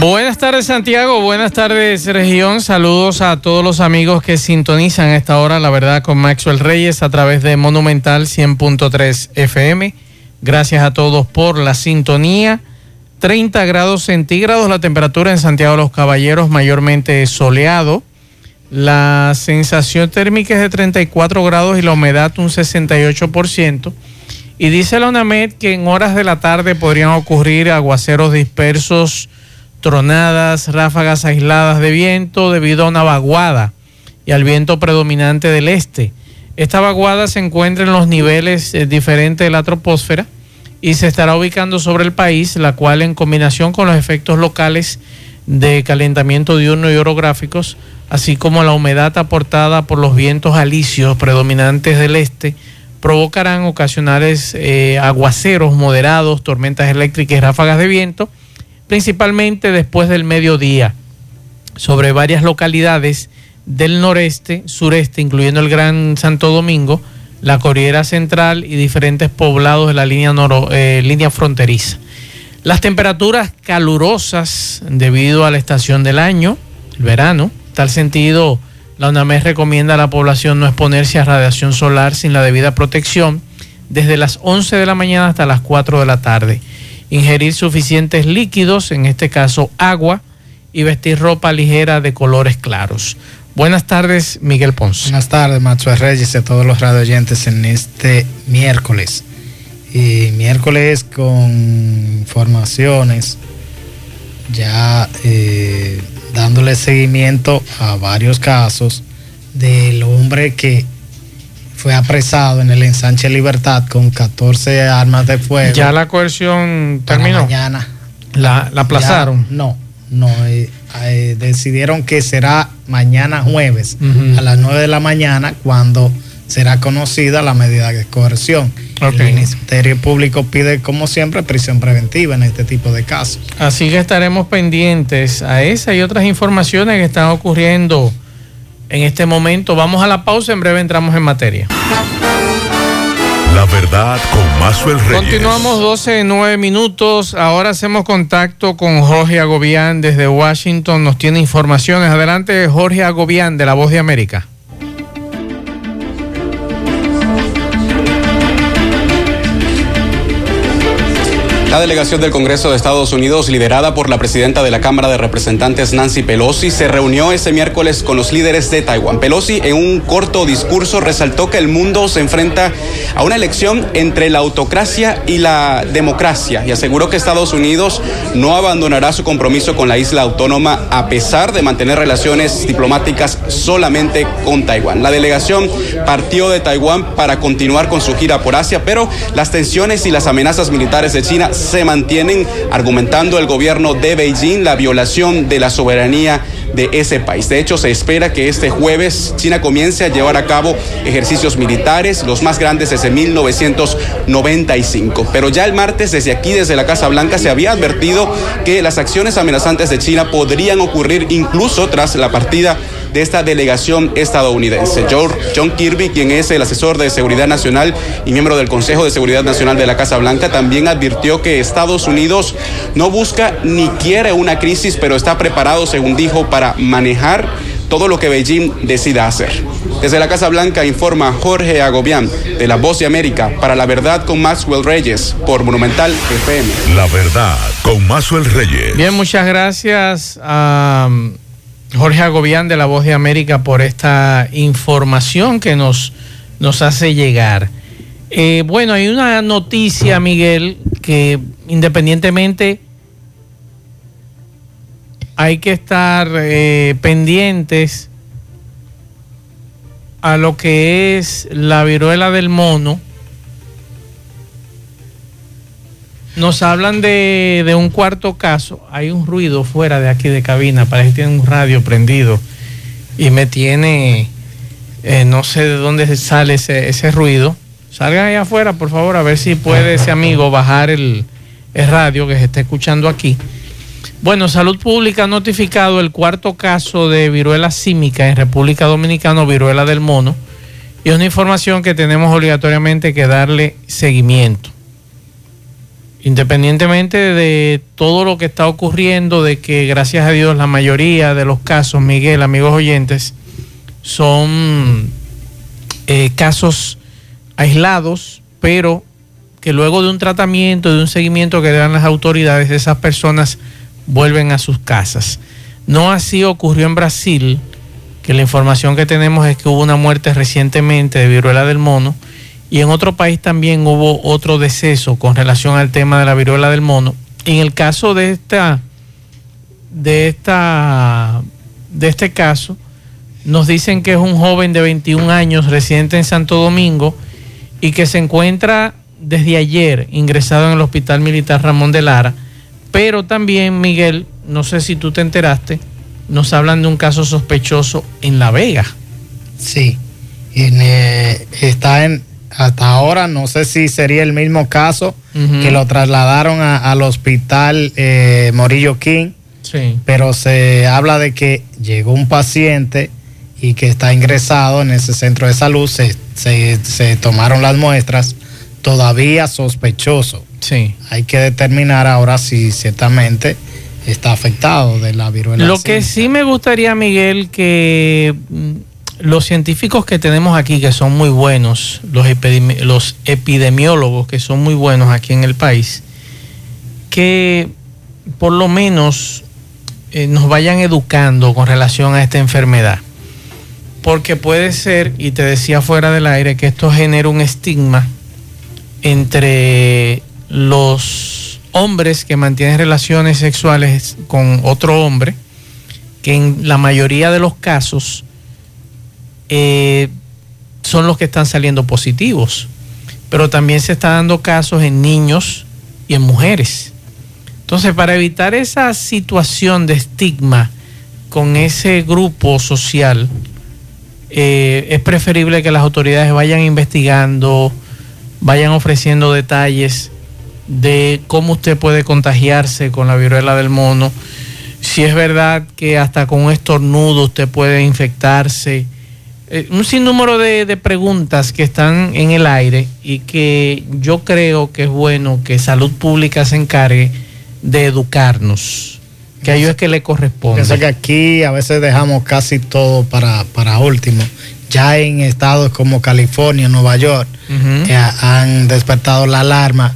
Buenas tardes Santiago, buenas tardes región, saludos a todos los amigos que sintonizan a esta hora, la verdad, con Maxwell Reyes a través de Monumental 100.3 FM. Gracias a todos por la sintonía. 30 grados centígrados la temperatura en Santiago de los Caballeros, mayormente soleado. La sensación térmica es de 34 grados y la humedad un 68%. Y dice la UNAMED que en horas de la tarde podrían ocurrir aguaceros dispersos tronadas, ráfagas aisladas de viento debido a una vaguada y al viento predominante del este. Esta vaguada se encuentra en los niveles eh, diferentes de la troposfera y se estará ubicando sobre el país, la cual en combinación con los efectos locales de calentamiento diurno y orográficos, así como la humedad aportada por los vientos alisios predominantes del este, provocarán ocasionales eh, aguaceros moderados, tormentas eléctricas y ráfagas de viento principalmente después del mediodía, sobre varias localidades del noreste, sureste, incluyendo el Gran Santo Domingo, la Corriera Central y diferentes poblados de la línea, eh, línea fronteriza. Las temperaturas calurosas debido a la estación del año, el verano, tal sentido, la UNAMED recomienda a la población no exponerse a radiación solar sin la debida protección desde las 11 de la mañana hasta las 4 de la tarde ingerir suficientes líquidos, en este caso agua, y vestir ropa ligera de colores claros. Buenas tardes, Miguel Ponce. Buenas tardes, Macho Reyes y a todos los radioyentes en este miércoles. Y miércoles con informaciones, ya eh, dándole seguimiento a varios casos del hombre que fue apresado en el ensanche Libertad con 14 armas de fuego. ¿Ya la coerción terminó? Mañana. ¿La, aplazaron? no, no. Eh, eh, decidieron que será mañana jueves a las 9 de la mañana cuando será conocida la medida de coerción. El Ministerio Público pide, como siempre, prisión preventiva en este tipo de casos. Así que estaremos pendientes a esa y otras informaciones que están ocurriendo en este momento. Vamos a la pausa, en breve entramos en materia. La verdad con Mazuel Reyes. Continuamos 12, 9 minutos. Ahora hacemos contacto con Jorge Agobián desde Washington. Nos tiene informaciones. Adelante, Jorge Agobián de La Voz de América. La delegación del Congreso de Estados Unidos, liderada por la presidenta de la Cámara de Representantes, Nancy Pelosi, se reunió ese miércoles con los líderes de Taiwán. Pelosi, en un corto discurso, resaltó que el mundo se enfrenta a una elección entre la autocracia y la democracia y aseguró que Estados Unidos no abandonará su compromiso con la isla autónoma a pesar de mantener relaciones diplomáticas solamente con Taiwán. La delegación partió de Taiwán para continuar con su gira por Asia, pero las tensiones y las amenazas militares de China se mantienen argumentando el gobierno de Beijing la violación de la soberanía de ese país. De hecho, se espera que este jueves China comience a llevar a cabo ejercicios militares, los más grandes desde 1995. Pero ya el martes, desde aquí, desde la Casa Blanca, se había advertido que las acciones amenazantes de China podrían ocurrir incluso tras la partida de esta delegación estadounidense. John Kirby, quien es el asesor de seguridad nacional y miembro del Consejo de Seguridad Nacional de la Casa Blanca, también advirtió que Estados Unidos no busca ni quiere una crisis, pero está preparado, según dijo, para manejar todo lo que Beijing decida hacer. Desde la Casa Blanca informa Jorge Agobián de La Voz de América para La Verdad con Maxwell Reyes por Monumental FM. La Verdad con Maxwell Reyes. Bien, muchas gracias a... Jorge Agobián de La Voz de América por esta información que nos, nos hace llegar. Eh, bueno, hay una noticia, Miguel, que independientemente hay que estar eh, pendientes a lo que es la viruela del mono Nos hablan de, un cuarto caso. Hay un ruido fuera de aquí de cabina. Parece que tiene un radio prendido. Y me tiene Eh, no sé de dónde sale ese, ese ruido. Salgan ahí afuera, por favor, a ver si puede ese amigo bajar el, el radio que se está escuchando aquí. Bueno, Salud Pública ha notificado el cuarto caso de viruela símica en República Dominicana, viruela del mono, y es una información que tenemos obligatoriamente que darle seguimiento. Independientemente de todo lo que está ocurriendo, de que gracias a Dios la mayoría de los casos, Miguel, amigos oyentes, son eh, casos aislados, pero que luego de un tratamiento, de un seguimiento que dan las autoridades, esas personas vuelven a sus casas. No así ocurrió en Brasil, que la información que tenemos es que hubo una muerte recientemente de viruela del mono y en otro país también hubo otro deceso con relación al tema de la viruela del mono. En el caso de esta de esta de este caso nos dicen que es un joven de 21 años residente en Santo Domingo y que se encuentra desde ayer ingresado en el Hospital Militar Ramón de Lara, pero también Miguel, no sé si tú te enteraste, nos hablan de un caso sospechoso en La Vega. Sí, eh, está en, hasta ahora, no sé si sería el mismo caso que lo trasladaron al hospital eh, Morillo King, sí. pero se habla de que llegó un paciente y que está ingresado en ese centro de salud, se, se, tomaron las muestras, todavía sospechoso. Sí. Hay que determinar ahora si ciertamente está afectado de la viruela. Lo que sí me gustaría, Miguel, que mm, los científicos que tenemos aquí, que son muy buenos, los, epidemiólogos que son muy buenos aquí en el país, que por lo menos eh, nos vayan educando con relación a esta enfermedad. Porque puede ser, y te decía fuera del aire, que esto genera un estigma entre los hombres que mantienen relaciones sexuales con otro hombre, que en la mayoría de los casos eh, son los que están saliendo positivos. Pero también se está dando casos en niños y en mujeres. Entonces, para evitar esa situación de estigma con ese grupo social, eh, es preferible que las autoridades vayan investigando, vayan ofreciendo detalles de cómo usted puede contagiarse con la viruela del mono. Si es verdad que hasta con un estornudo usted puede infectarse eh, un sinnúmero de, de, preguntas que están en el aire y que yo creo que es bueno que salud pública se encargue de educarnos, que a ellos es que le corresponde. Pienso que aquí a veces dejamos casi todo para, para último. Ya en estados como California, Nueva York, que han despertado la alarma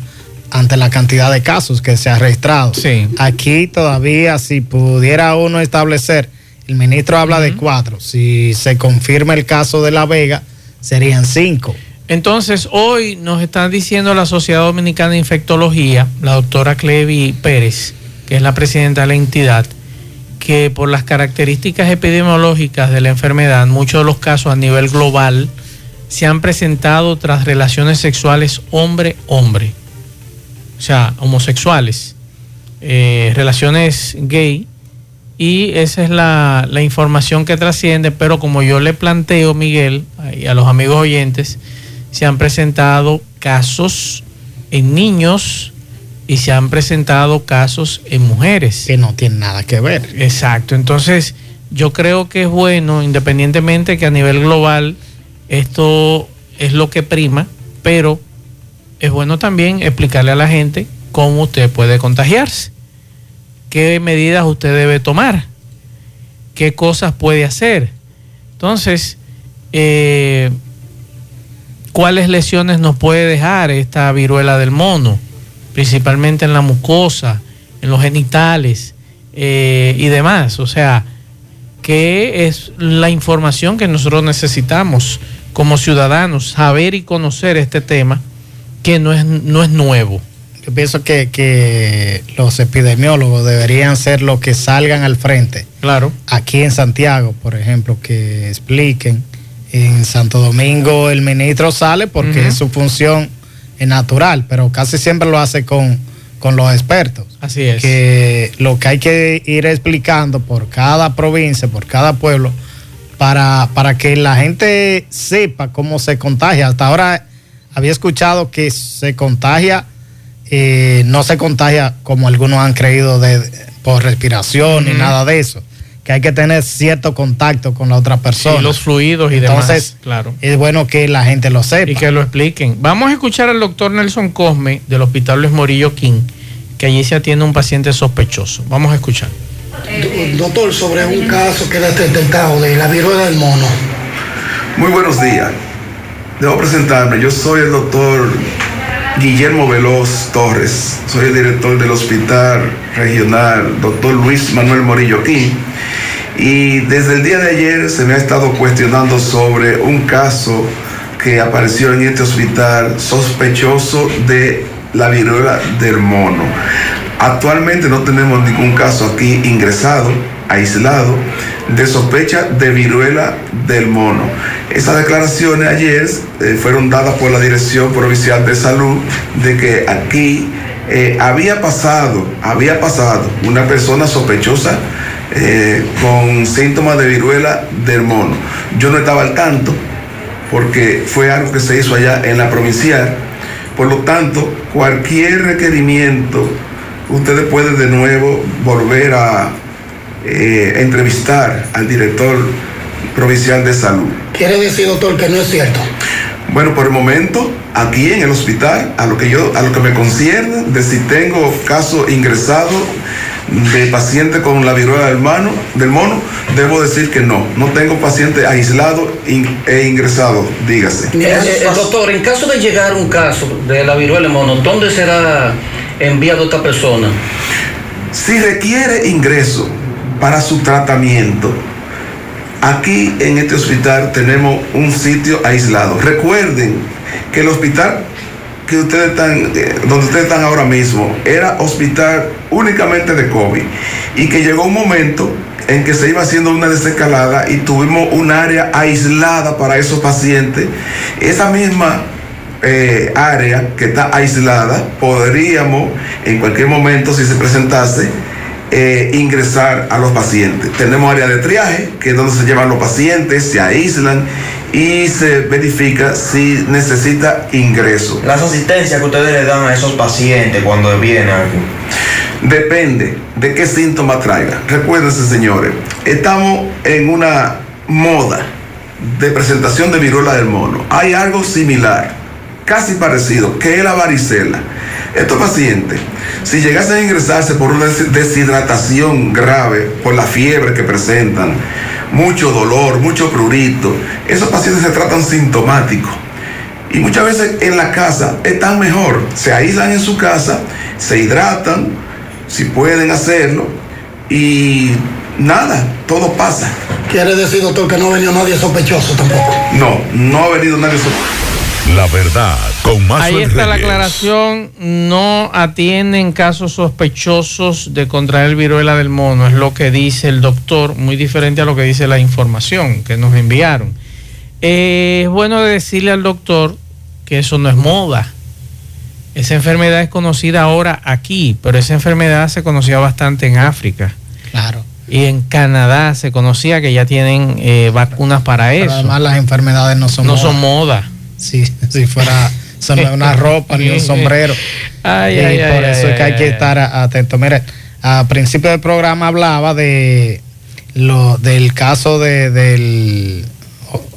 ante la cantidad de casos que se ha registrado. Sí. Aquí todavía, si pudiera uno establecer el ministro habla de cuatro. Si se confirma el caso de La Vega, serían cinco. Entonces, hoy nos están diciendo la Sociedad Dominicana de Infectología, la doctora Clevi Pérez, que es la presidenta de la entidad, que por las características epidemiológicas de la enfermedad, muchos de los casos a nivel global se han presentado tras relaciones sexuales hombre-hombre, o sea, homosexuales, eh, relaciones gay y esa es la, información que trasciende, pero como yo le planteo, Miguel, y a los amigos oyentes, se han presentado casos en niños y se han presentado casos en mujeres. Que no tienen nada que ver. Exacto, entonces yo creo que es bueno, independientemente que a nivel global esto es lo que prima, pero es bueno también explicarle a la gente cómo usted puede contagiarse qué medidas usted debe tomar, qué cosas puede hacer. Entonces, eh, ¿cuáles lesiones nos puede dejar esta viruela del mono? Principalmente en la mucosa, en los genitales eh, y demás. O sea, ¿qué es la información que nosotros necesitamos como ciudadanos? Saber y conocer este tema que no es, no es nuevo yo pienso que, los epidemiólogos deberían ser los que salgan al frente. Claro. Aquí en Santiago, por ejemplo, que expliquen. En Santo Domingo el ministro sale porque es su función natural, pero casi siempre lo hace con, con los expertos. Así es. Que lo que hay que ir explicando por cada provincia, por cada pueblo, para, para que la gente sepa cómo se contagia. Hasta ahora había escuchado que se contagia, eh, no se contagia como algunos han creído de, por respiración ni nada de eso, que hay que tener cierto contacto con la otra persona. los fluidos y Entonces, demás. Claro. Es bueno que la gente lo sepa. Y que lo expliquen. Vamos a escuchar al doctor Nelson Cosme del Hospital Luis Morillo King, que allí se atiende un paciente sospechoso. Vamos a escuchar. Doctor, sobre un caso que era detectado de la viruela del mono. Muy buenos días. Debo presentarme. Yo soy el doctor Guillermo Veloz Torres. Soy el director del Hospital Regional Doctor Luis Manuel Morillo King. Y desde el día de ayer se me ha estado cuestionando sobre un caso que apareció en este hospital sospechoso de la viruela del mono. Actualmente no tenemos ningún caso aquí ingresado, aislado, de sospecha de viruela del mono. Esas declaraciones ayer eh, fueron dadas por la Dirección Provincial de Salud de que aquí eh, había pasado, había pasado una persona sospechosa eh, con síntomas de viruela del mono. Yo no estaba al tanto porque fue algo que se hizo allá en la provincial. Por lo tanto, cualquier requerimiento ustedes pueden de nuevo volver a eh, entrevistar al director provincial de salud. ¿Quiere decir, doctor, que no es cierto? Bueno, por el momento, aquí en el hospital, a lo que yo, a lo que me concierne, de si tengo caso ingresado de paciente con la viruela del, mano, del mono, debo decir que no. No tengo paciente aislado e ingresado, dígase. Eh, eh, doctor, en caso de llegar un caso de la viruela del mono, ¿dónde será enviado esta persona? Si requiere ingreso para su tratamiento, aquí en este hospital tenemos un sitio aislado. Recuerden que el hospital que ustedes están, eh, donde ustedes están ahora mismo, era hospital únicamente de COVID y que llegó un momento en que se iba haciendo una desescalada y tuvimos un área aislada para esos pacientes. Esa misma eh, área que está aislada, podríamos en cualquier momento, si se presentase, eh, ingresar a los pacientes. Tenemos área de triaje, que es donde se llevan los pacientes, se aíslan y se verifica si necesita ingreso. Las asistencias que ustedes le dan a esos pacientes cuando vienen aquí. Depende de qué síntoma traiga. Recuérdense, señores, estamos en una moda de presentación de viruela del mono. Hay algo similar, casi parecido, que es la varicela. Estos pacientes, si llegasen a ingresarse por una deshidratación grave, por la fiebre que presentan, mucho dolor, mucho prurito, esos pacientes se tratan sintomáticos. Y muchas veces en la casa están mejor, se aíslan en su casa, se hidratan, si pueden hacerlo, y nada, todo pasa. ¿Quiere decir, doctor, que no ha venido nadie sospechoso tampoco? No, no ha venido nadie sospechoso. La verdad, con más Ahí está la aclaración. No atienden casos sospechosos de contraer el viruela del mono. Es lo que dice el doctor, muy diferente a lo que dice la información que nos enviaron. Eh, es bueno decirle al doctor que eso no es moda. Esa enfermedad es conocida ahora aquí, pero esa enfermedad se conocía bastante en África. Claro. Y en Canadá se conocía que ya tienen eh, vacunas para Pero eso. además las enfermedades no son no moda. son moda. Si, si fuera son una ropa ni un sombrero. Ay, y ay, por ay, eso es que ay, hay que estar a- atento. Mire, a principio del programa hablaba de lo del caso de, del,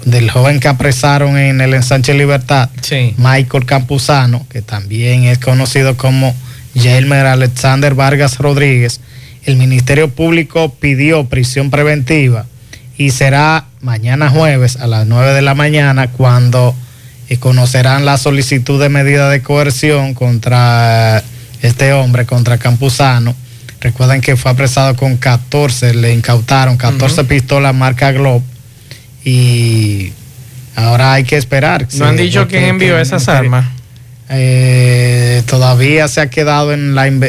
del joven que apresaron en el ensanche Libertad, Sí. Michael Campuzano, que también es conocido como Yelmer Alexander Vargas Rodríguez. El Ministerio Público pidió prisión preventiva y será mañana jueves a las 9 de la mañana cuando eh, conocerán la solicitud de medida de coerción contra este hombre, contra Campuzano. Recuerden que fue apresado con 14, le incautaron 14 pistolas marca Globe y ahora hay que esperar. No han dicho quién envió esas armas. eh, todavía se ha quedado en la en,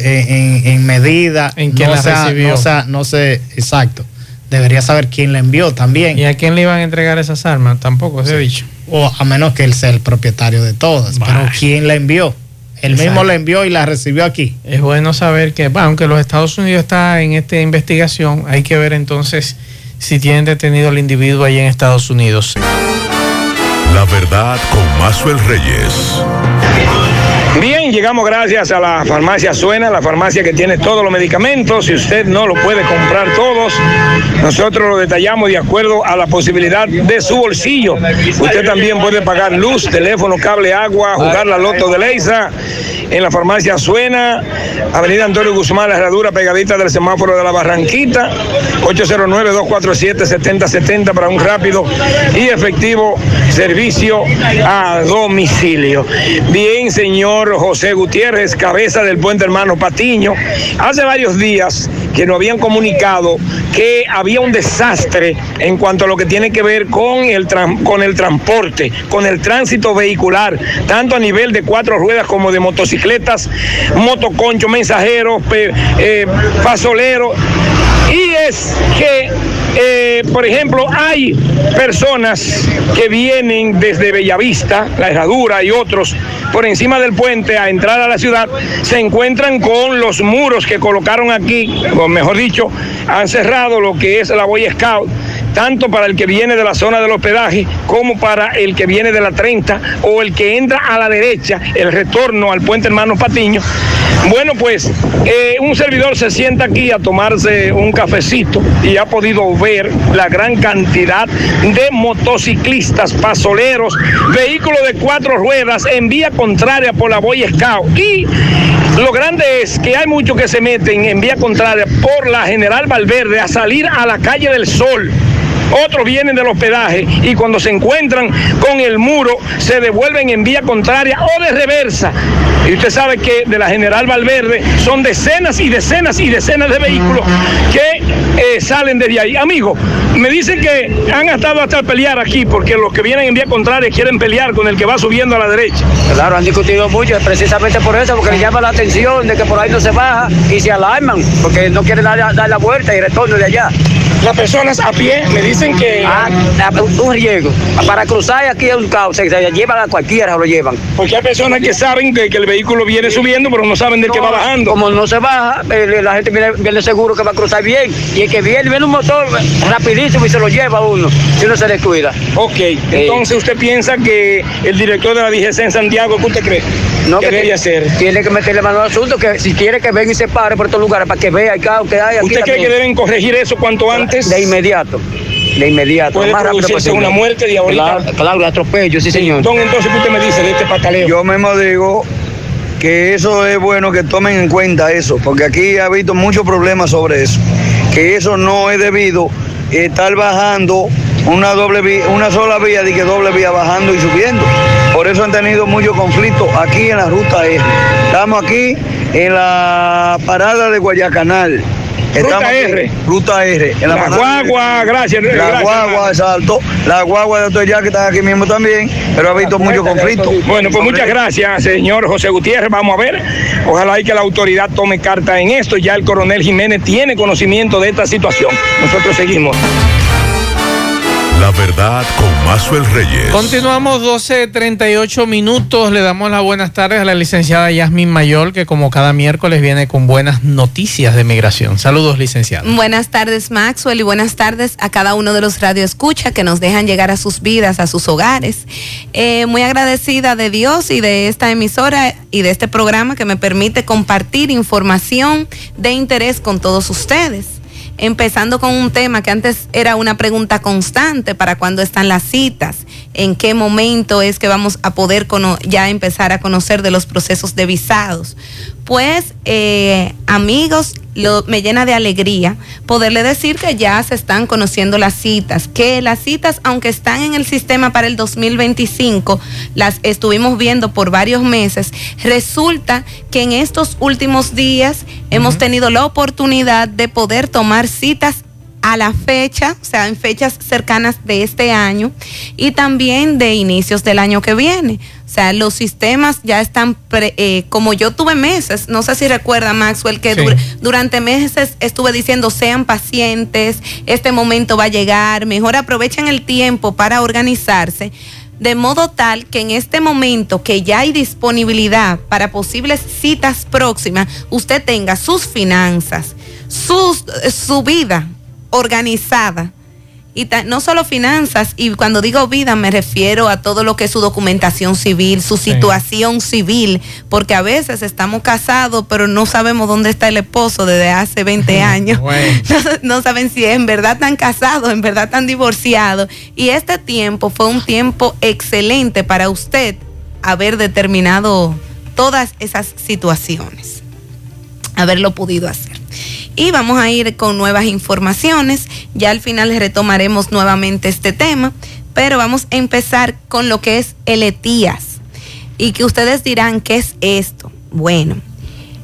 medida. ¿En quién no la se ha- recibió? No, se ha- no sé, exacto. Debería saber quién la envió también. ¿Y a quién le iban a entregar esas armas? Tampoco se ha dicho. O a menos que él sea el propietario de todas. Bah. Pero quién la envió. Él Exacto. mismo la envió y la recibió aquí. Es bueno saber que, bueno, aunque los Estados Unidos está en esta investigación, hay que ver entonces si tienen detenido al individuo ahí en Estados Unidos. La verdad con Mazuel Reyes. Llegamos gracias a la farmacia Suena, la farmacia que tiene todos los medicamentos. Si usted no lo puede comprar todos, nosotros lo detallamos de acuerdo a la posibilidad de su bolsillo. Usted también puede pagar luz, teléfono, cable, agua, jugar la loto de Leisa en la farmacia Suena, Avenida Antonio Guzmán, la herradura pegadita del semáforo de la Barranquita, 809-247-7070 para un rápido y efectivo servicio a domicilio. Bien, señor José Gutiérrez, cabeza del puente hermano Patiño, hace varios días que nos habían comunicado que había un desastre en cuanto a lo que tiene que ver con el, con el transporte, con el tránsito vehicular, tanto a nivel de cuatro ruedas como de motocicletas, motoconcho, mensajeros, eh, pasoleros. Y es que eh, por ejemplo, hay personas que vienen desde Bellavista, La Herradura y otros por encima del puente a entrar a la ciudad, se encuentran con los muros que colocaron aquí, o mejor dicho, han cerrado lo que es la Boy Scout tanto para el que viene de la zona del hospedaje como para el que viene de la 30 o el que entra a la derecha, el retorno al puente Hermano Patiño. Bueno, pues eh, un servidor se sienta aquí a tomarse un cafecito y ha podido ver la gran cantidad de motociclistas, pasoleros, vehículos de cuatro ruedas en vía contraria por la Boy Scout. Y lo grande es que hay muchos que se meten en vía contraria por la General Valverde a salir a la calle del Sol otros vienen del hospedaje y cuando se encuentran con el muro se devuelven en vía contraria o de reversa. Y usted sabe que de la General Valverde son decenas y decenas y decenas de vehículos que eh, salen desde ahí. Amigo, me dicen que han estado hasta pelear aquí porque los que vienen en vía contraria quieren pelear con el que va subiendo a la derecha. Claro, han discutido mucho, precisamente por eso, porque le llama la atención de que por ahí no se baja y se alarman, porque no quieren dar, dar la vuelta y retorno de allá. Las personas a pie me dicen que. Ah, un riesgo. Para cruzar aquí es un caos. Se, llevan a cualquiera, se lo llevan. Porque hay personas que saben que, el vehículo viene subiendo, pero no saben de qué va bajando. Como no se baja, eh, la gente viene, seguro que va a cruzar bien. Y el que viene, viene un motor rapidísimo y se lo lleva uno, si uno se descuida. Ok, entonces usted piensa que el director de la DGC en Santiago, ¿qué usted cree? No, que debería hacer. Tiene que meterle mano al asunto, que si quiere que venga y se pare por estos lugares para que vea el caos que hay aquí. ¿Usted cree que deben corregir eso cuanto antes? De inmediato. De inmediato. ¿Puede más rápido una muerte diabólica? Claro, claro, atropello, sí, señor. Don, entonces, ¿qué usted me dice de este pataleo? Yo mismo digo que eso es bueno que tomen en cuenta eso, porque aquí ha habido muchos problemas sobre eso. Que eso no es debido estar bajando una doble vía, una sola vía, de que doble vía bajando y subiendo. Por eso han tenido muchos conflictos aquí en la ruta R. Estamos aquí en la parada de Guayacanal Ruta R. Ruta R. En la, guagua, gracias. La guagua, exacto. La guagua de ya que están aquí mismo también, pero ha habido mucho conflicto. Bueno, pues muchas gracias, señor José Gutiérrez. Vamos a ver. Ojalá y que la autoridad tome carta en esto. Ya el coronel Jiménez tiene conocimiento de esta situación. Nosotros seguimos. La verdad con Mazuel Reyes. Continuamos 12.38 minutos. Le damos las buenas tardes a la licenciada Yasmin Mayor, que como cada miércoles viene con buenas noticias de migración. Saludos, licenciada. Buenas tardes, Maxwell, y buenas tardes a cada uno de los radioescuchas que nos dejan llegar a sus vidas, a sus hogares. Eh, muy agradecida de Dios y de esta emisora y de este programa que me permite compartir información de interés con todos ustedes empezando con un tema que antes era una pregunta constante para cuándo están las citas, en qué momento es que vamos a poder ya empezar a conocer de los procesos de visados. Pues eh, amigos, me llena de alegría poderle decir que ya se están conociendo las citas, que las citas, aunque están en el sistema para el 2025, las estuvimos viendo por varios meses, resulta que en estos últimos días hemos tenido la oportunidad de poder tomar citas a la fecha, o sea, en fechas cercanas de este año y también de inicios del año que viene. O sea, los sistemas ya están, eh, como yo tuve meses, no sé si recuerda Maxwell, que durante meses estuve diciendo sean pacientes, este momento va a llegar, mejor aprovechen el tiempo para organizarse de modo tal que en este momento que ya hay disponibilidad para posibles citas próximas, usted tenga sus finanzas, sus, su vida organizada Y no solo finanzas, y cuando digo vida me refiero a todo lo que es su documentación civil, su situación civil, porque a veces estamos casados, pero no sabemos dónde está el esposo desde hace 20 años. No, no saben si en verdad están casados, en verdad están divorciados. Y este tiempo fue un tiempo excelente para usted haber determinado todas esas situaciones, haberlo podido hacer. Y vamos a ir con nuevas informaciones. Ya al final retomaremos nuevamente este tema, pero vamos a empezar con lo que es el ETIAS. Y que ustedes dirán, ¿qué es esto? Bueno,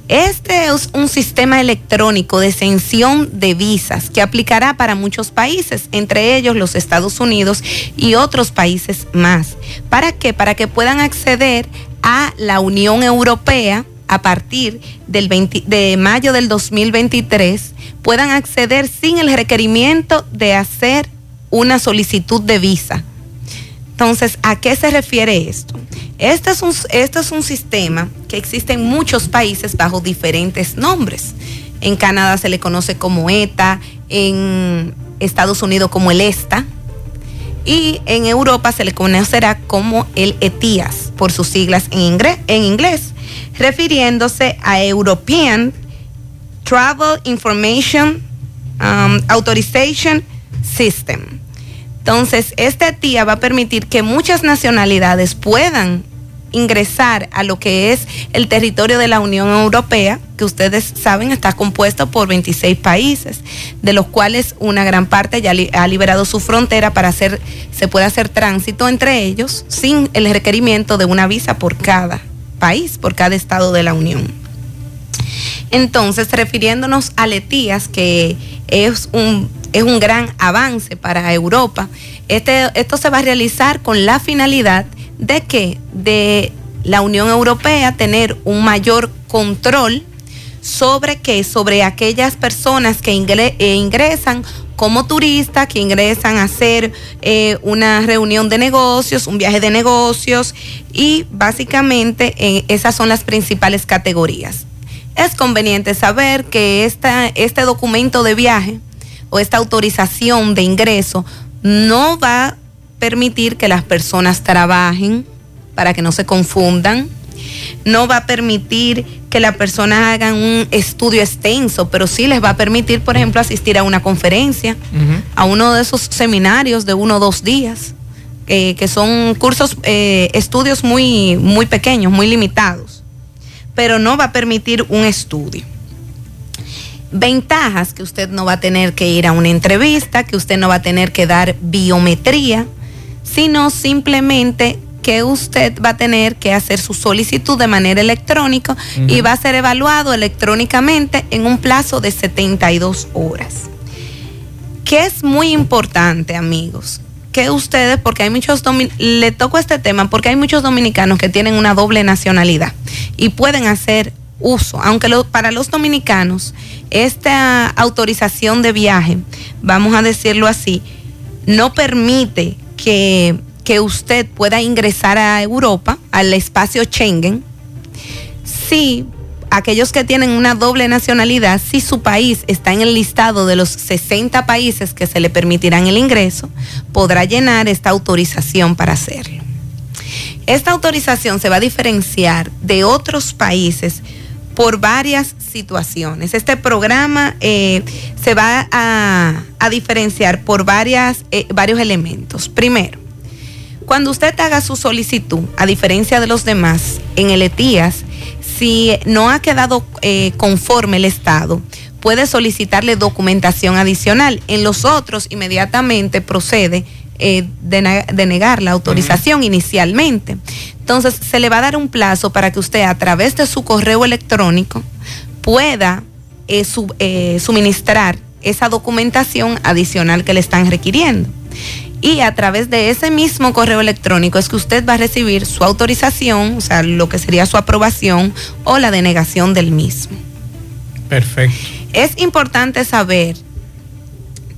este es un sistema electrónico de exención de visas que aplicará para muchos países, entre ellos los Estados Unidos y otros países más. ¿Para qué? Para que puedan acceder a la Unión Europea a partir del 20 de mayo del 2023, puedan acceder sin el requerimiento de hacer una solicitud de visa. Entonces, ¿a qué se refiere esto? Este es, un, este es un sistema que existe en muchos países bajo diferentes nombres. En Canadá se le conoce como ETA, en Estados Unidos como el ESTA y en Europa se le conocerá como el ETIAS por sus siglas en, inglés, en inglés refiriéndose a European Travel Information um, Authorization System. Entonces, este TIA va a permitir que muchas nacionalidades puedan ingresar a lo que es el territorio de la Unión Europea, que ustedes saben está compuesto por 26 países, de los cuales una gran parte ya ha liberado su frontera para hacer, se puede hacer tránsito entre ellos sin el requerimiento de una visa por cada país, por cada estado de la Unión. Entonces, refiriéndonos a Letías, que es un, es un gran avance para Europa, este, esto se va a realizar con la finalidad de que de la Unión Europea tener un mayor control sobre que sobre aquellas personas que eh, ingresan como turistas, que ingresan a hacer eh, una reunión de negocios, un viaje de negocios y básicamente eh, esas son las principales categorías. Es conveniente saber que esta, este documento de viaje o esta autorización de ingreso no va permitir que las personas trabajen para que no se confundan. No va a permitir que las personas hagan un estudio extenso, pero sí les va a permitir, por ejemplo, asistir a una conferencia, uh -huh. a uno de esos seminarios de uno o dos días, eh, que son cursos, eh, estudios muy, muy pequeños, muy limitados, pero no va a permitir un estudio ventajas que usted no va a tener que ir a una entrevista, que usted no va a tener que dar biometría, sino simplemente que usted va a tener que hacer su solicitud de manera electrónica uh -huh. y va a ser evaluado electrónicamente en un plazo de 72 horas. Que es muy importante, amigos, que ustedes, porque hay muchos, le toco este tema porque hay muchos dominicanos que tienen una doble nacionalidad y pueden hacer uso, aunque lo, para los dominicanos esta autorización de viaje, vamos a decirlo así, no permite que, que usted pueda ingresar a Europa, al espacio Schengen, si aquellos que tienen una doble nacionalidad, si su país está en el listado de los 60 países que se le permitirán el ingreso, podrá llenar esta autorización para hacerlo. Esta autorización se va a diferenciar de otros países por varias situaciones. Este programa eh, se va a, diferenciar por varias, eh, varios elementos. Primero, cuando usted haga su solicitud, a diferencia de los demás, en el ETIAS, si no ha quedado eh, conforme el Estado, puede solicitarle documentación adicional. En los otros, inmediatamente procede eh, de, de, negar la autorización uh -huh. inicialmente. Entonces, se le va a dar un plazo para que usted a través de su correo electrónico pueda eh, eh, suministrar esa documentación adicional que le están requiriendo. Y a través de ese mismo correo electrónico es que usted va a recibir su autorización, o sea, lo que sería su aprobación o la denegación del mismo. Perfecto. Es importante saber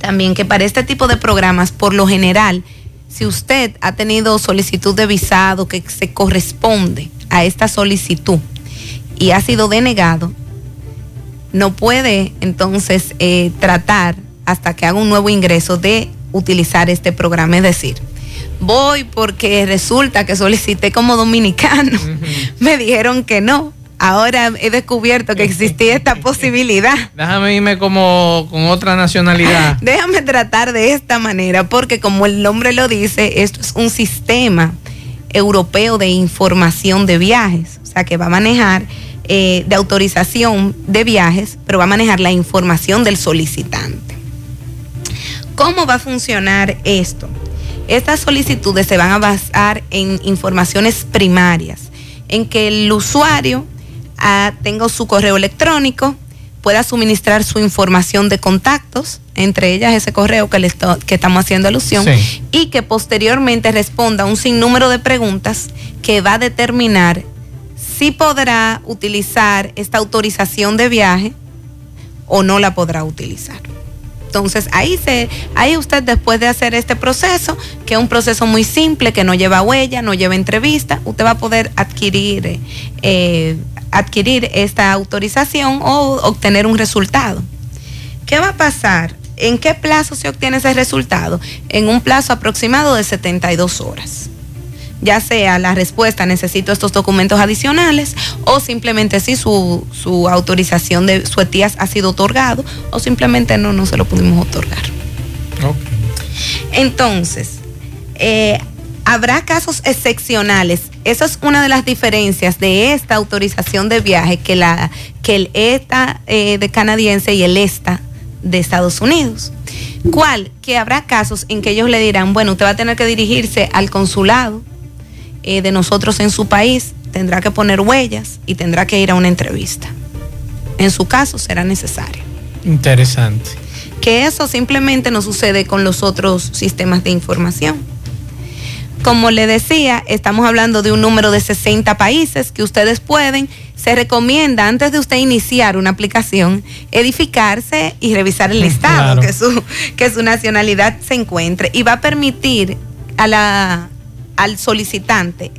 también que para este tipo de programas, por lo general, si usted ha tenido solicitud de visado que se corresponde a esta solicitud y ha sido denegado, no puede entonces eh, tratar hasta que haga un nuevo ingreso de utilizar este programa. Es decir, voy porque resulta que solicité como dominicano. Me dijeron que no. Ahora he descubierto que existía esta posibilidad. Déjame irme como con otra nacionalidad. Déjame tratar de esta manera, porque como el nombre lo dice, esto es un sistema europeo de información de viajes, o sea que va a manejar eh, de autorización de viajes, pero va a manejar la información del solicitante. ¿Cómo va a funcionar esto? Estas solicitudes se van a basar en informaciones primarias, en que el usuario ah, tenga su correo electrónico, pueda suministrar su información de contactos, entre ellas ese correo que, le que estamos haciendo alusión, Sí. y que posteriormente responda a un sinnúmero de preguntas que va a determinar si podrá utilizar esta autorización de viaje o no la podrá utilizar. Entonces ahí se, ahí usted después de hacer este proceso, que es un proceso muy simple, que no lleva huella, no lleva entrevista, usted va a poder adquirir, eh, adquirir esta autorización o obtener un resultado. ¿Qué va a pasar? ¿En qué plazo se obtiene ese resultado? En un plazo aproximado de 72 horas. Ya sea la respuesta, necesito estos documentos adicionales, o simplemente si su, su autorización de su ETIAS ha sido otorgado, o simplemente no, no se lo pudimos otorgar. Entonces, eh, habrá casos excepcionales. Esa es una de las diferencias de esta autorización de viaje que, la, que el ETA eh, de canadiense y el ESTA de Estados Unidos. ¿Cuál? Que habrá casos en que ellos le dirán, bueno, usted va a tener que dirigirse al consulado eh, de nosotros en su país, tendrá que poner huellas y tendrá que ir a una entrevista. En su caso será necesario Interesante. que eso simplemente no sucede con los otros sistemas de información. Como le decía, estamos hablando de un número de 60 países que ustedes pueden, se recomienda antes de usted iniciar una aplicación, edificarse y revisar el listado Claro. que, su, que su nacionalidad se encuentre y va a permitir a la, al solicitante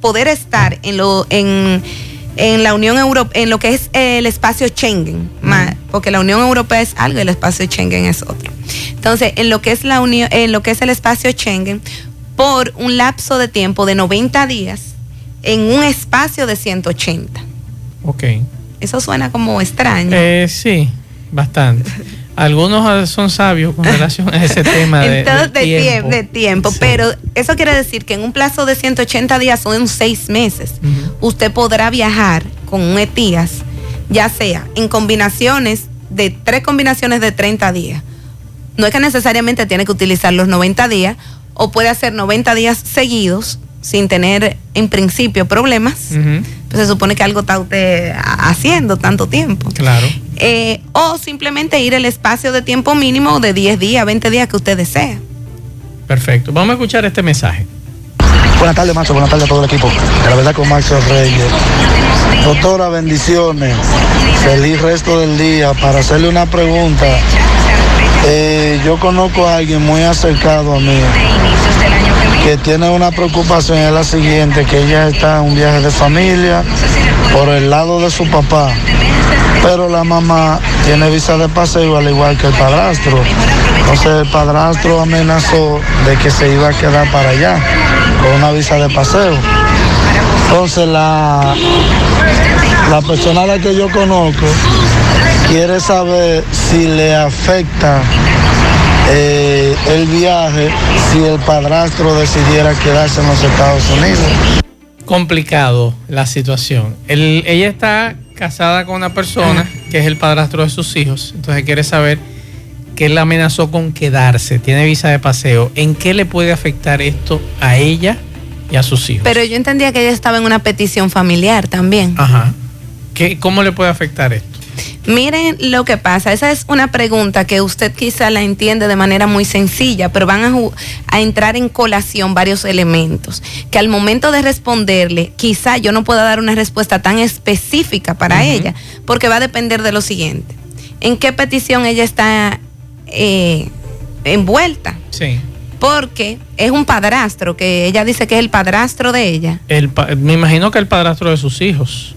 poder estar en lo en, en la Unión Europea, en lo que es el espacio Schengen, ma- porque la Unión Europea es algo y el espacio Schengen es otro. Entonces, en lo que es la unión, en lo que es el espacio Schengen, por un lapso de tiempo de 90 días en un espacio de 180. Ok. Eso suena como extraño. Eh, sí, bastante. Algunos ah, son sabios con relación a ese tema de, Entonces, de de, tiempo, tiempo. de tiempo. Pero eso quiere decir que en un plazo de 180 días son seis meses. Usted podrá viajar con un ETIAS, ya sea en combinaciones de tres combinaciones de 30 días. No es que necesariamente tiene que utilizar los 90 días o puede hacer 90 días seguidos sin tener en principio problemas. Pues se supone que algo está usted ha- haciendo tanto tiempo. Claro. Eh, o simplemente ir el espacio de tiempo mínimo de 10 días, 20 días que usted desea. Perfecto. Vamos a escuchar este mensaje. Buenas tardes, Macho. Buenas tardes a todo el equipo. De la verdad con Maxo Reyes. Doctora, bendiciones. Feliz resto del día. Para hacerle una pregunta. Eh, yo conozco a alguien muy acercado a mí que tiene una preocupación, es la siguiente, que ella está en un viaje de familia por el lado de su papá, pero la mamá tiene visa de paseo al igual que el padrastro. Entonces el padrastro amenazó de que se iba a quedar para allá con una visa de paseo. Entonces la, la persona a la que yo conozco quiere saber si le afecta eh, el viaje si el padrastro decidiera quedarse en los Estados Unidos. Complicado la situación. El- ella está casada con una persona que es el padrastro de sus hijos. Entonces quiere saber que él la amenazó con quedarse. Tiene visa de paseo. ¿En qué le puede afectar esto a ella y a sus hijos? Pero yo entendía que ella estaba en una petición familiar también. Ajá. ¿Qué, ¿Cómo le puede afectar esto? Miren lo que pasa. Esa es una pregunta que usted quizá la entiende de manera muy sencilla, pero van a, entrar en colación varios elementos que al momento de responderle, quizá yo no pueda dar una respuesta tan específica para ella, porque va a depender de lo siguiente. ¿En qué petición ella está eh, envuelta? Sí. Porque es un padrastro, que ella dice que es el padrastro de ella. El pa- me imagino que el padrastro de sus hijos.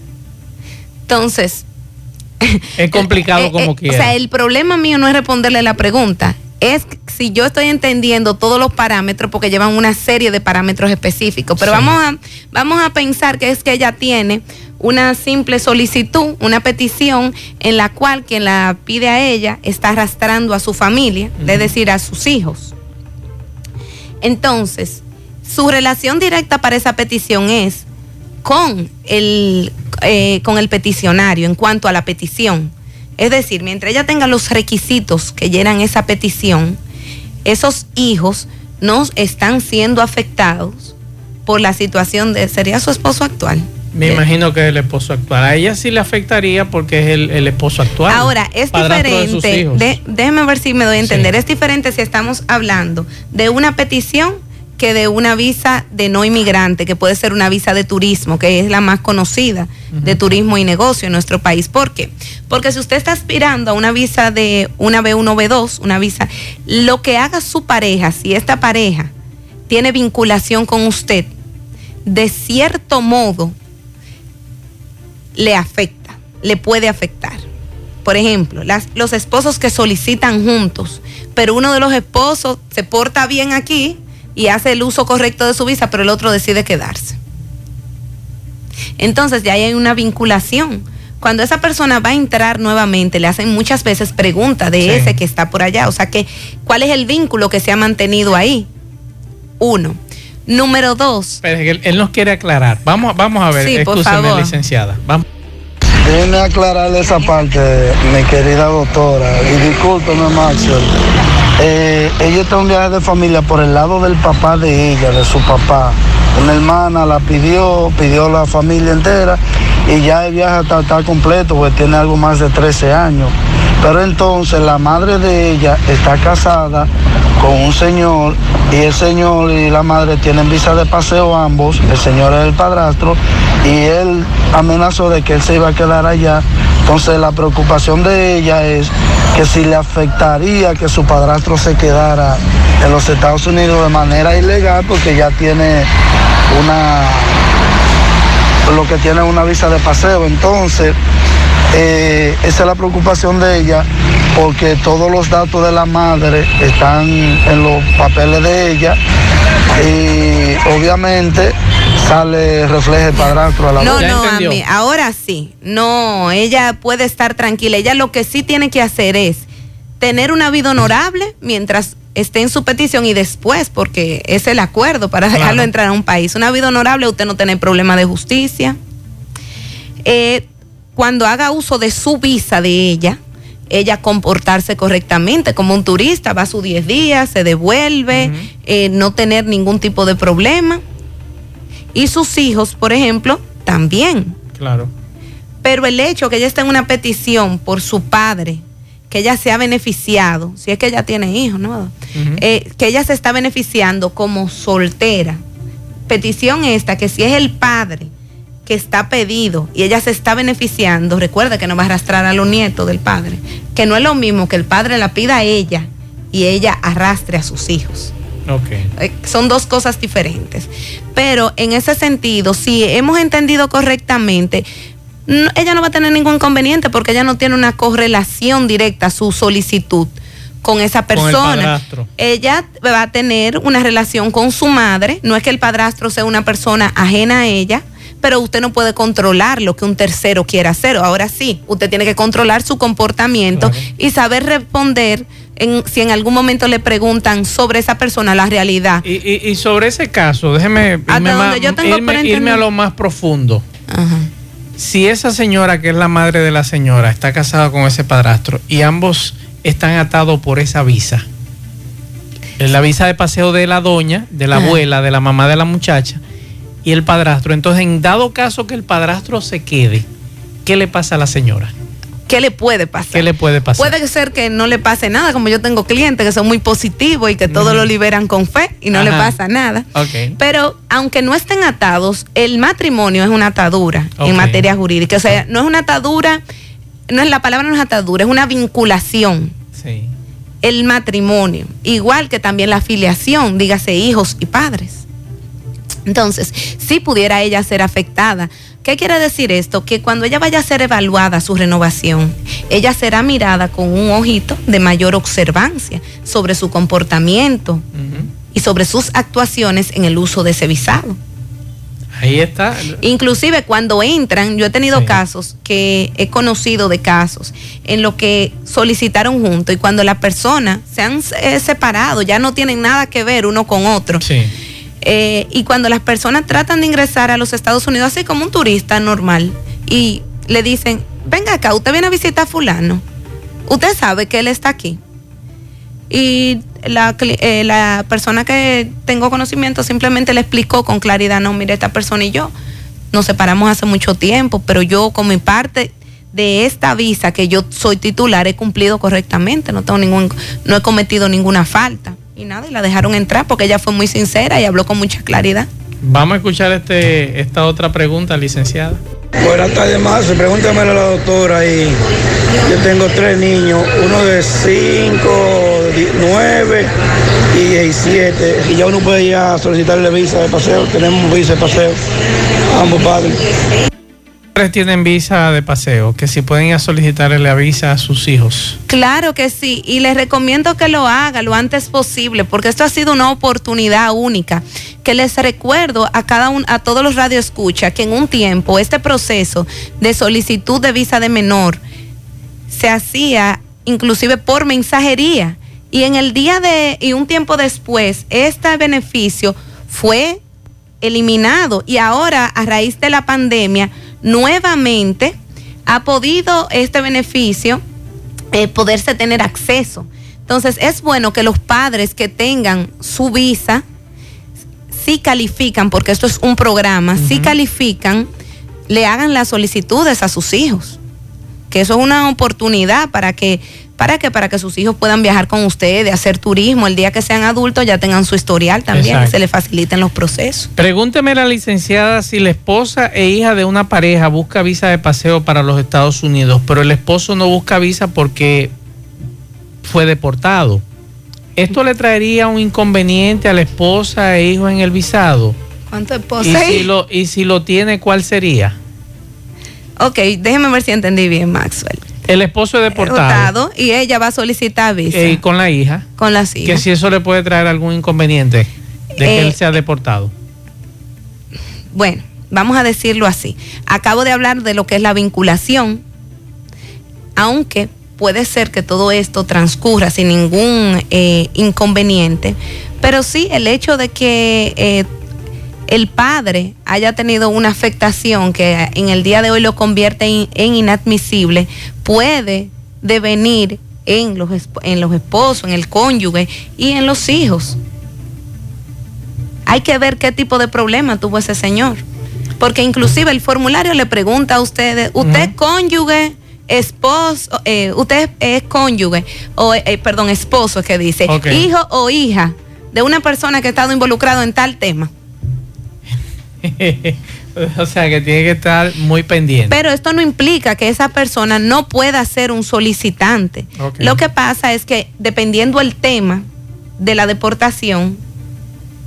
Entonces, Es complicado Eh, como eh, quiera. O sea, el problema mío no es responderle la pregunta. es si yo estoy entendiendo todos los parámetros porque llevan una serie de parámetros específicos. Pero Sí. vamos, a, vamos a pensar que es que ella tiene una simple solicitud, una petición en la cual quien la pide a ella está arrastrando a su familia, es decir, a sus hijos. Entonces, su relación directa para esa petición es con el, eh, con el peticionario en cuanto a la petición. Es decir, mientras ella tenga los requisitos que llenan esa petición, esos hijos no están siendo afectados por la situación de, sería su esposo actual. Me imagino que es el esposo actual. A ella sí le afectaría porque es el, el esposo actual. Ahora, es de diferente, de- déjeme ver si me doy a entender, es diferente si estamos hablando de una petición que de una visa de no inmigrante, que puede ser una visa de turismo, que es la más conocida de turismo y negocio en nuestro país. ¿Por qué? Porque si usted está aspirando a una visa de una B1, B2, una visa, lo que haga su pareja, si esta pareja tiene vinculación con usted, de cierto modo le afecta, le puede afectar. Por ejemplo, las- los esposos que solicitan juntos, pero uno de los esposos se porta bien aquí y hace el uso correcto de su visa, pero el otro decide quedarse. Entonces ya hay una vinculación. Cuando esa persona va a entrar nuevamente, le hacen muchas veces preguntas de Sí. ese que está por allá. O sea que, ¿cuál es el vínculo que se ha mantenido ahí? Uno. Número dos, Pero es que él, él nos quiere aclarar. Vamos, vamos a ver, Sí, por favor. licenciada. Vamos. Déjeme aclararle esa parte, mi querida doctora. Y discúlpeme, Maxwell. Eh, ella está un viaje de familia por el lado del papá de ella, de su papá. Una hermana la pidió, pidió la familia entera y ya el viaje está, está completo porque tiene algo más de 13 años. Pero entonces la madre de ella está casada con un señor y el señor y la madre tienen visa de paseo ambos, el señor es el padrastro y él amenazó de que él se iba a quedar allá. Entonces la preocupación de ella es que si le afectaría que su padrastro se quedara en los Estados Unidos de manera ilegal porque ya tiene una lo que tiene una visa de paseo. Entonces, eh, esa es la preocupación de ella, porque todos los datos de la madre están en los papeles de ella y obviamente sale, refleja el padrastro a la No, no, a mí, ahora sí. No, ella puede estar tranquila. Ella lo que sí tiene que hacer es tener una vida honorable mientras esté en su petición y después, porque es el acuerdo para Claro. dejarlo entrar a un país. Una vida honorable, usted no tiene problema de justicia. Eh, cuando haga uso de su visa de ella, ella comportarse correctamente como un turista, va a sus 10 días, se devuelve, eh, no tener ningún tipo de problema. Y sus hijos, por ejemplo, también. Claro. Pero el hecho que ella esté en una petición por su padre, que ella se ha beneficiado, si es que ella tiene hijos, ¿no? Eh, que ella se está beneficiando como soltera. Petición esta, que si es el padre que está pedido y ella se está beneficiando, recuerda que no va a arrastrar a los nietos del padre, que no es lo mismo que el padre la pida a ella y ella arrastre a sus hijos. Eh, son dos cosas diferentes. Pero en ese sentido, si hemos entendido correctamente, no- ella no va a tener ningún inconveniente porque ella no tiene una correlación directa su solicitud con esa Con el persona. ella va a tener una relación con su madre, no es que el padrastro sea una persona ajena a ella, pero usted no puede controlar lo que un tercero quiera hacer. Ahora sí, usted tiene que controlar su comportamiento y saber responder en, si en algún momento le preguntan sobre esa persona la realidad. Y, y- y sobre ese caso, déjeme irme, Hasta más- donde yo tengo irme- por entender. irme a lo más profundo. Si esa señora, que es la madre de la señora, está casada con ese padrastro y ambos están atados por esa visa, la visa de paseo de la doña, de la Ajá. abuela, de la mamá de la muchacha y el padrastro. Entonces, en dado caso que el padrastro se quede, ¿qué le pasa a la señora? ¿Qué le puede pasar? ¿Qué le puede pasar? Puede ser que no le pase nada, como yo tengo clientes que son muy positivos y que todo lo liberan con fe y no le pasa nada. Ok. Pero aunque no estén atados, el matrimonio es una atadura en materia jurídica. O sea, no es una atadura, no es la palabra no es atadura, es una vinculación. Sí. El matrimonio, igual que también la afiliación, dígase hijos y padres. Entonces, si pudiera ella ser afectada, ¿Qué quiere decir esto? Que cuando ella vaya a ser evaluada su renovación, ella será mirada con un ojito de mayor observancia sobre su comportamiento y sobre sus actuaciones en el uso de ese visado. Ahí está. Inclusive cuando entran, yo he tenido casos que he conocido de casos en lo que solicitaron juntos y cuando las personas se han eh, separado, ya no tienen nada que ver uno con otro. Eh, y cuando las personas tratan de ingresar a los Estados Unidos así como un turista normal y le dicen, venga acá, usted viene a visitar a fulano, usted sabe que él está aquí. Y la, eh, la persona que tengo conocimiento simplemente le explicó con claridad, no, mire, esta persona y yo nos separamos hace mucho tiempo, pero yo con mi parte de esta visa que yo soy titular he cumplido correctamente, no tengo ningún, no he cometido ninguna falta. Y nada, y la dejaron entrar porque ella fue muy sincera y habló con mucha claridad. Vamos a escuchar este, esta otra pregunta, licenciada. Buenas tardes, más. Pregúntame a la doctora ahí. Yo tengo tres niños, uno de 5, 9 y 17. Y ya uno puede ir a solicitarle visa de paseo. Tenemos visa de paseo, ambos padres tienen visa de paseo, que si pueden ir a solicitarle la visa a sus hijos. Claro que sí, y les recomiendo que lo haga lo antes posible, porque esto ha sido una oportunidad única. Que les recuerdo a cada uno, a todos los radioescuchas, que en un tiempo este proceso de solicitud de visa de menor se hacía inclusive por mensajería. Y en el día de, y un tiempo después, este beneficio fue eliminado. Y ahora, a raíz de la pandemia, nuevamente ha podido este beneficio eh, poderse tener acceso. Entonces es bueno que los padres que tengan su visa, si califican, porque esto es un programa, si califican, le hagan las solicitudes a sus hijos. Que eso es una oportunidad para que ¿Para qué? Para que sus hijos puedan viajar con ustedes, hacer turismo. El día que sean adultos ya tengan su historial también, se les faciliten los procesos. Pregúnteme la licenciada si la esposa e hija de una pareja busca visa de paseo para los Estados Unidos, pero el esposo no busca visa porque fue deportado. ¿Esto le traería un inconveniente a la esposa e hijo en el visado? ¿Cuánto esposa? Y si lo, y si lo tiene, ¿cuál sería? Ok, déjeme ver si entendí bien, Maxwell. El esposo es deportado. y ella va a solicitar visa. ¿Y con la hija? Con las hijas. Que si eso le puede traer algún inconveniente de que él eh, sea deportado. Bueno, vamos a decirlo así. Acabo de hablar de lo que es la vinculación, aunque puede ser que todo esto transcurra sin ningún eh, inconveniente, pero sí el hecho de que eh, el padre haya tenido una afectación que en el día de hoy lo convierte en, inadmisible, puede devenir en los, en los esposos, en el cónyuge y en los hijos. Hay que ver qué tipo de problema tuvo ese señor. Porque inclusive el formulario le pregunta a ustedes, ¿usted es cónyuge? esposo, eh, usted es cónyuge, o eh, perdón, esposo que dice, hijo o hija de una persona que ha estado involucrado en tal tema. o sea que tiene que estar muy pendiente. Pero esto no implica que esa persona no pueda ser un solicitante. Lo que pasa es que dependiendo el tema de la deportación,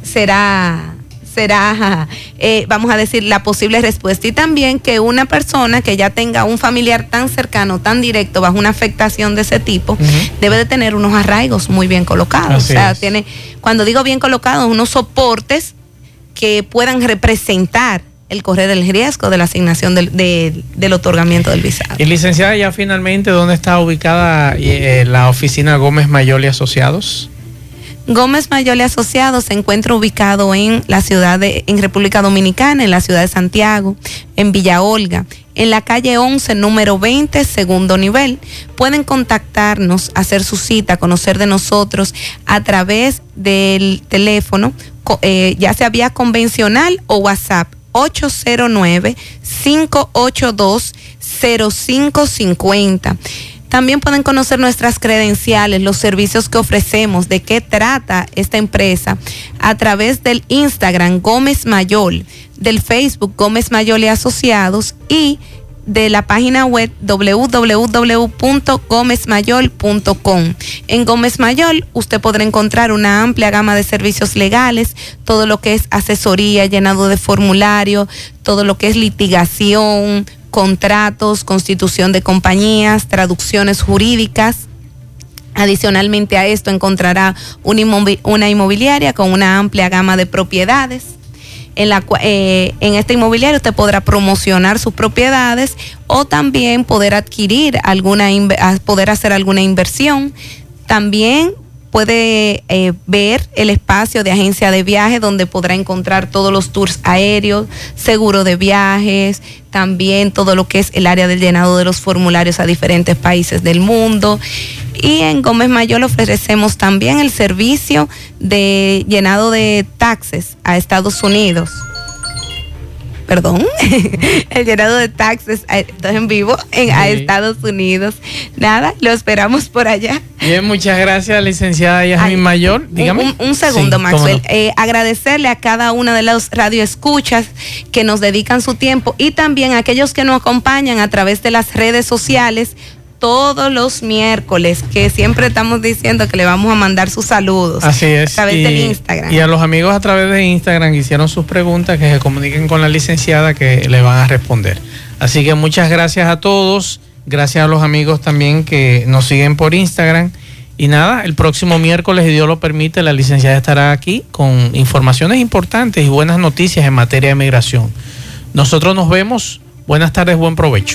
será será, eh, vamos a decir, la posible respuesta. Y también que una persona que ya tenga un familiar tan cercano, tan directo, bajo una afectación de ese tipo, debe de tener unos arraigos muy bien colocados. o sea, tiene, cuando digo bien colocados, unos soportes que puedan representar el correr el riesgo de la asignación del, del otorgamiento del visado. Y licenciada, ya finalmente, ¿dónde está ubicada eh, la oficina Gómez Mayol y Asociados? Gómez Mayol y Asociados se encuentra ubicado en la ciudad de, en República Dominicana, en la ciudad de Santiago, en Villa Olga, en la calle 11, número 20, segundo nivel. Pueden contactarnos, hacer su cita, conocer de nosotros a través del teléfono eh, ya sea vía convencional o WhatsApp 809-582-0550. También pueden conocer nuestras credenciales, los servicios que ofrecemos, de qué trata esta empresa a través del Instagram Gómez Mayol, del Facebook Gómez Mayol y Asociados y de la página web www.gomezmayol.com. En Gómez Mayol usted podrá encontrar una amplia gama de servicios legales, todo lo que es asesoría, llenado de formulario, todo lo que es litigación, contratos, constitución de compañías, traducciones jurídicas. Adicionalmente a esto encontrará una inmobiliaria con una amplia gama de propiedades. En, la, eh, en este inmobiliario usted podrá promocionar sus propiedades o también poder adquirir alguna, poder hacer alguna inversión. También puede eh, ver el espacio de agencia de viaje donde podrá encontrar todos los tours aéreos, seguro de viajes, también todo lo que es el área del llenado de los formularios a diferentes países del mundo. Y en Gómez Mayor ofrecemos también el servicio de llenado de taxes a Estados Unidos. Perdón, el llenado de taxes estoy en vivo en, a. Estados Unidos. Nada, lo esperamos por allá. Bien, muchas gracias, licenciada Yasmin Mayor. Dígame. Un, un segundo, Sí, Maxwell. no. Eh, agradecerle a cada una de los radioescuchas que nos dedican su tiempo y también a aquellos que nos acompañan a través de las redes sociales todos los miércoles, que siempre estamos diciendo que le vamos a mandar sus saludos. Así es. A través y, del Instagram. y a los amigos a través de Instagram que hicieron sus preguntas, que se comuniquen con la licenciada que le van a responder. Así que muchas gracias a todos. Gracias a los amigos también que nos siguen por Instagram. Y nada, el próximo miércoles, si Dios lo permite, la licenciada estará aquí con informaciones importantes y buenas noticias en materia de migración. Nosotros nos vemos. Buenas tardes, buen provecho.